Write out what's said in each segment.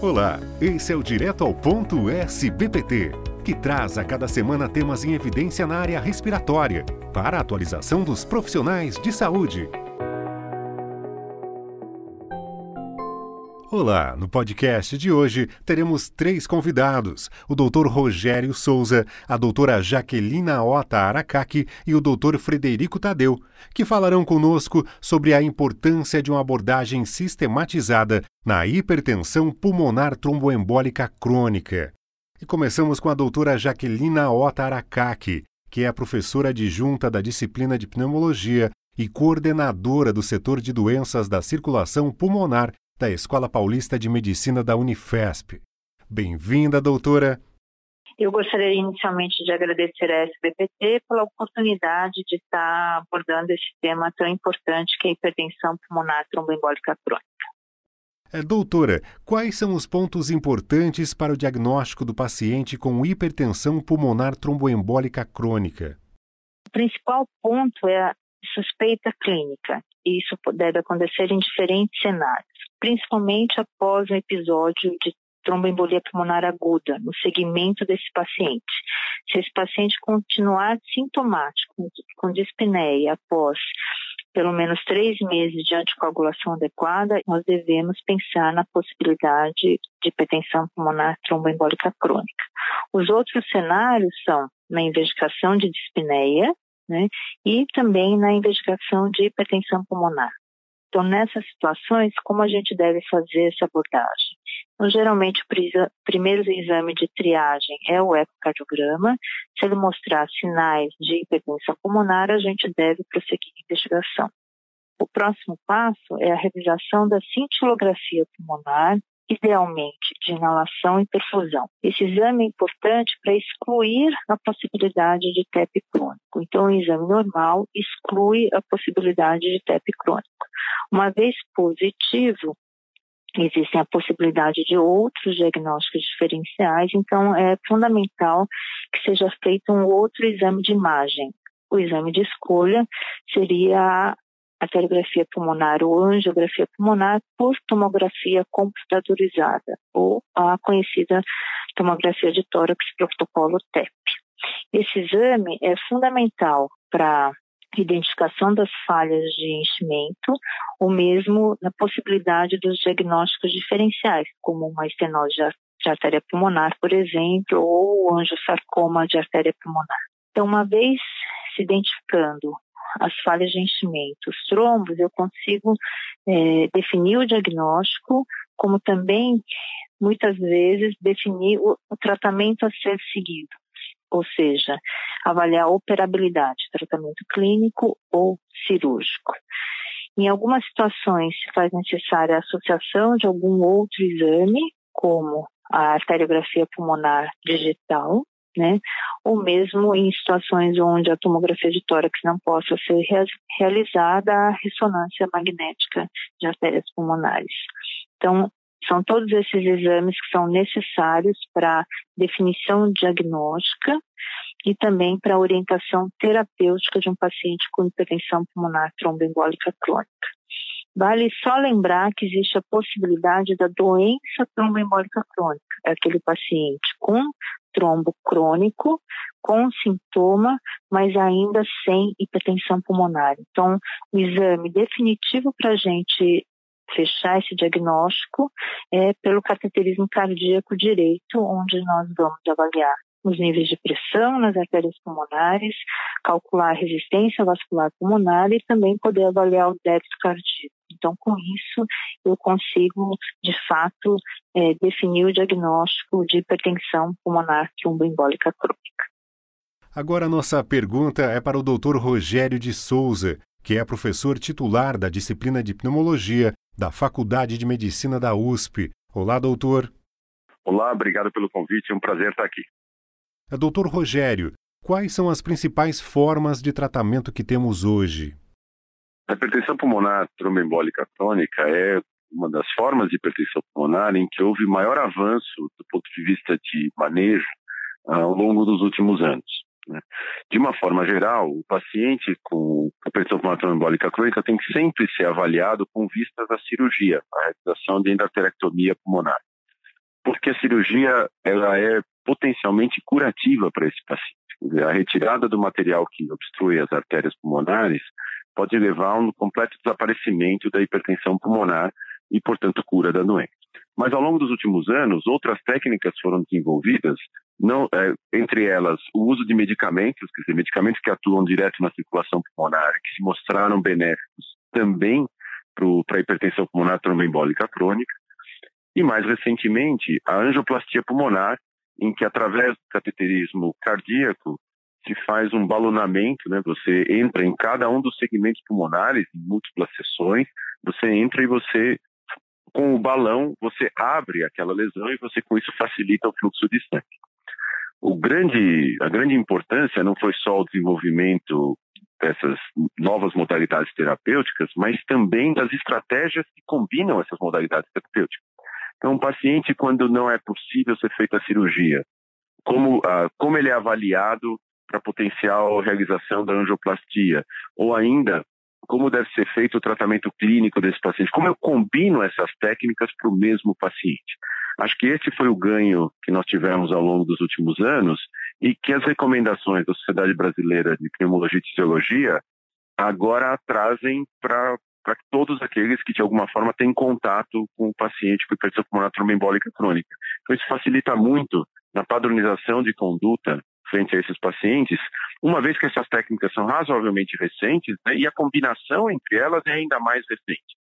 Olá, esse é o Direto ao Ponto SBPT, que traz a cada semana temas em evidência na área respiratória, para a atualização dos profissionais de saúde. Olá, no podcast de hoje teremos três convidados: o Dr. Rogério Souza, a doutora Jaquelina Ota Aracaki e o Dr. Frederico Tadeu, que falarão conosco sobre a importância de uma abordagem sistematizada na hipertensão pulmonar tromboembólica crônica. E começamos com a doutora Jaquelina Ota Aracaki, que é professora adjunta da disciplina de pneumologia e coordenadora do setor de doenças da circulação pulmonar da Escola Paulista de Medicina da Unifesp. Bem-vinda, doutora. Eu gostaria inicialmente de agradecer à SBPT pela oportunidade de estar abordando esse tema tão importante que é a hipertensão pulmonar tromboembólica crônica. É, doutora, quais são os pontos importantes para o diagnóstico do paciente com hipertensão pulmonar tromboembólica crônica? O principal ponto é a suspeita clínica. Isso deve acontecer em diferentes cenários principalmente após um episódio de tromboembolia pulmonar aguda, no segmento desse paciente. Se esse paciente continuar sintomático, com dispneia após pelo menos três meses de anticoagulação adequada, nós devemos pensar na possibilidade de hipertensão pulmonar tromboembólica crônica. Os outros cenários são na investigação de dispneia né, e também na investigação de hipertensão pulmonar. Então, nessas situações, como a gente deve fazer essa abordagem? Então, geralmente, o primeiro exame de triagem é o ecocardiograma. Se ele mostrar sinais de hipertensão pulmonar, a gente deve prosseguir a investigação. O próximo passo é a realização da cintilografia pulmonar idealmente de inalação e perfusão. Esse exame é importante para excluir a possibilidade de TEP crônico. Então, o exame normal exclui a possibilidade de TEP crônico. Uma vez positivo, existem a possibilidade de outros diagnósticos diferenciais, então é fundamental que seja feito um outro exame de imagem. O exame de escolha seria arteriografia pulmonar ou angiografia pulmonar por tomografia computadorizada ou a conhecida tomografia de tórax protocolo TEP. Esse exame é fundamental para identificação das falhas de enchimento, ou mesmo na possibilidade dos diagnósticos diferenciais, como uma estenose de artéria pulmonar, por exemplo, ou angiosarcoma de artéria pulmonar. Então, uma vez se identificando as falhas de enchimento, os trombos, eu consigo é, definir o diagnóstico, como também, muitas vezes, definir o, o tratamento a ser seguido ou seja, avaliar a operabilidade, tratamento clínico ou cirúrgico. Em algumas situações se faz necessária a associação de algum outro exame, como a arteriografia pulmonar digital, né? Ou mesmo em situações onde a tomografia de tórax não possa ser realizada, a ressonância magnética de artérias pulmonares. Então, são todos esses exames que são necessários para definição diagnóstica e também para orientação terapêutica de um paciente com hipertensão pulmonar tromboembólica crônica. Vale só lembrar que existe a possibilidade da doença tromboembólica crônica, é aquele paciente com trombo crônico, com sintoma, mas ainda sem hipertensão pulmonar. Então, o exame definitivo para a gente fechar esse diagnóstico é pelo cateterismo cardíaco direito, onde nós vamos avaliar os níveis de pressão nas artérias pulmonares, calcular a resistência vascular pulmonar e também poder avaliar o débito cardíaco. Então, com isso, eu consigo, de fato, é, definir o diagnóstico de hipertensão pulmonar tromboembólica crônica. Agora, a nossa pergunta é para o Dr. Rogério de Souza, que é professor titular da disciplina de pneumologia da Faculdade de Medicina da USP. Olá, doutor. Olá, obrigado pelo convite, é um prazer estar aqui. É, doutor Rogério, quais são as principais formas de tratamento que temos hoje? A hipertensão pulmonar tromboembólica crônica é uma das formas de hipertensão pulmonar em que houve maior avanço do ponto de vista de manejo ah, ao longo dos últimos anos. Né? De uma forma geral, o paciente com hipertensão pulmonar trombólica crônica tem que sempre ser avaliado com vistas à cirurgia, à realização de endarterectomia pulmonar. porque a cirurgia ela é potencialmente curativa para esse paciente. A retirada do material que obstrui as artérias pulmonares pode levar a um completo desaparecimento da hipertensão pulmonar e, portanto, cura da doença. Mas ao longo dos últimos anos, outras técnicas foram desenvolvidas, não, é, entre elas o uso de medicamentos, quer dizer, medicamentos que atuam direto na circulação pulmonar, que se mostraram benéficos também para a hipertensão pulmonar tromboembólica crônica, e mais recentemente a angioplastia pulmonar, em que através do cateterismo cardíaco se faz um balonamento, né? Você entra em cada um dos segmentos pulmonares, em múltiplas sessões, você entra e você com o balão, você abre aquela lesão e você com isso facilita o fluxo de sangue. O grande, a grande importância não foi só o desenvolvimento dessas novas modalidades terapêuticas, mas também das estratégias que combinam essas modalidades terapêuticas. Então, um paciente, quando não é possível ser feita a cirurgia, como, ah, como ele é avaliado para potencial realização da angioplastia, ou ainda como deve ser feito o tratamento clínico desse paciente, como eu combino essas técnicas para o mesmo paciente. Acho que esse foi o ganho que nós tivemos ao longo dos últimos anos e que as recomendações da Sociedade Brasileira de Pneumologia e Fisiologia agora trazem para todos aqueles que de alguma forma têm contato com o paciente com hipertensão pulmonar tromboembólica crônica. Então isso facilita muito na padronização de conduta frente a esses pacientes, uma vez que essas técnicas são razoavelmente recentes né, e a combinação entre elas é ainda mais recente.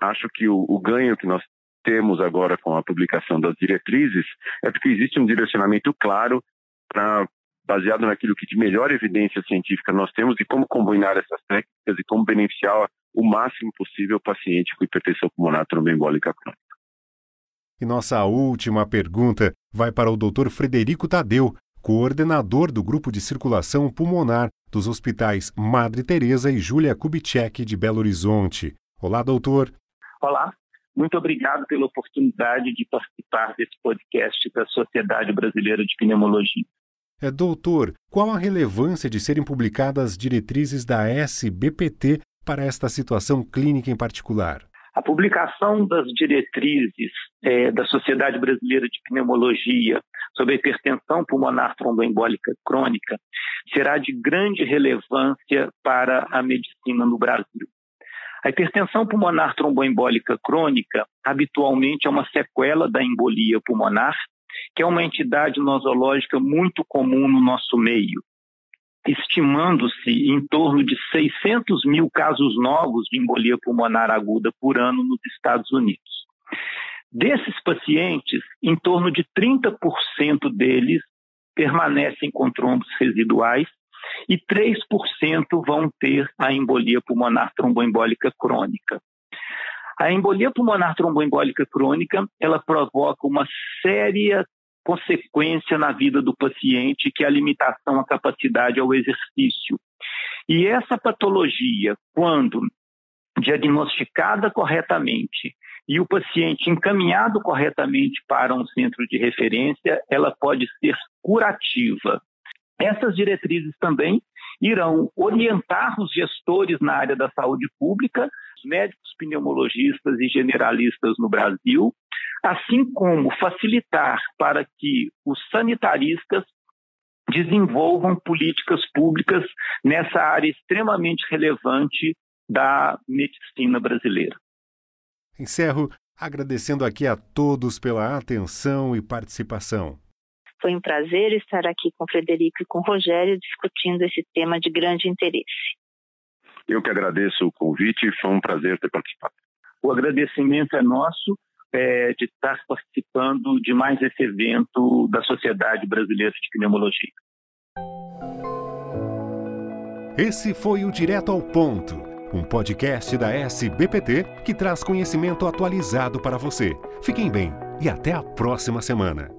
Acho que o, o ganho que nós temos agora com a publicação das diretrizes é porque existe um direcionamento claro para baseado naquilo que de melhor evidência científica nós temos de como combinar essas técnicas e como beneficiar o máximo possível o paciente com hipertensão pulmonar tromboembólica crônica. E nossa última pergunta vai para o Dr. Frederico Tadeu, coordenador do Grupo de Circulação Pulmonar dos hospitais Madre Teresa e Júlia Kubitschek de Belo Horizonte. Olá, doutor. Olá, muito obrigado pela oportunidade de participar desse podcast da Sociedade Brasileira de Pneumologia. É, doutor, qual a relevância de serem publicadas diretrizes da SBPT para esta situação clínica em particular? A publicação das diretrizes é, da Sociedade Brasileira de Pneumologia sobre a hipertensão pulmonar tromboembólica crônica será de grande relevância para a medicina no Brasil. A hipertensão pulmonar tromboembólica crônica habitualmente é uma sequela da embolia pulmonar, que é uma entidade nosológica muito comum no nosso meio estimando-se em torno de 600 mil casos novos de embolia pulmonar aguda por ano nos Estados Unidos. Desses pacientes, em torno de 30% deles permanecem com trombos residuais e 3% vão ter a embolia pulmonar tromboembólica crônica. A embolia pulmonar tromboembólica crônica, ela provoca uma séria consequência na vida do paciente, que é a limitação à capacidade ao exercício. E essa patologia, quando diagnosticada corretamente e o paciente encaminhado corretamente para um centro de referência, ela pode ser curativa. Essas diretrizes também irão orientar os gestores na área da saúde pública, os médicos pneumologistas e generalistas no Brasil, assim como facilitar para que os sanitaristas desenvolvam políticas públicas nessa área extremamente relevante da medicina brasileira. Encerro agradecendo aqui a todos pela atenção e participação. Foi um prazer estar aqui com o Frederico e com o Rogério discutindo esse tema de grande interesse. Eu que agradeço o convite, foi um prazer ter participado. O agradecimento é nosso é, de estar participando de mais esse evento da Sociedade Brasileira de Pneumologia. Esse foi o Direto ao Ponto, um podcast da SBPT que traz conhecimento atualizado para você. Fiquem bem e até a próxima semana.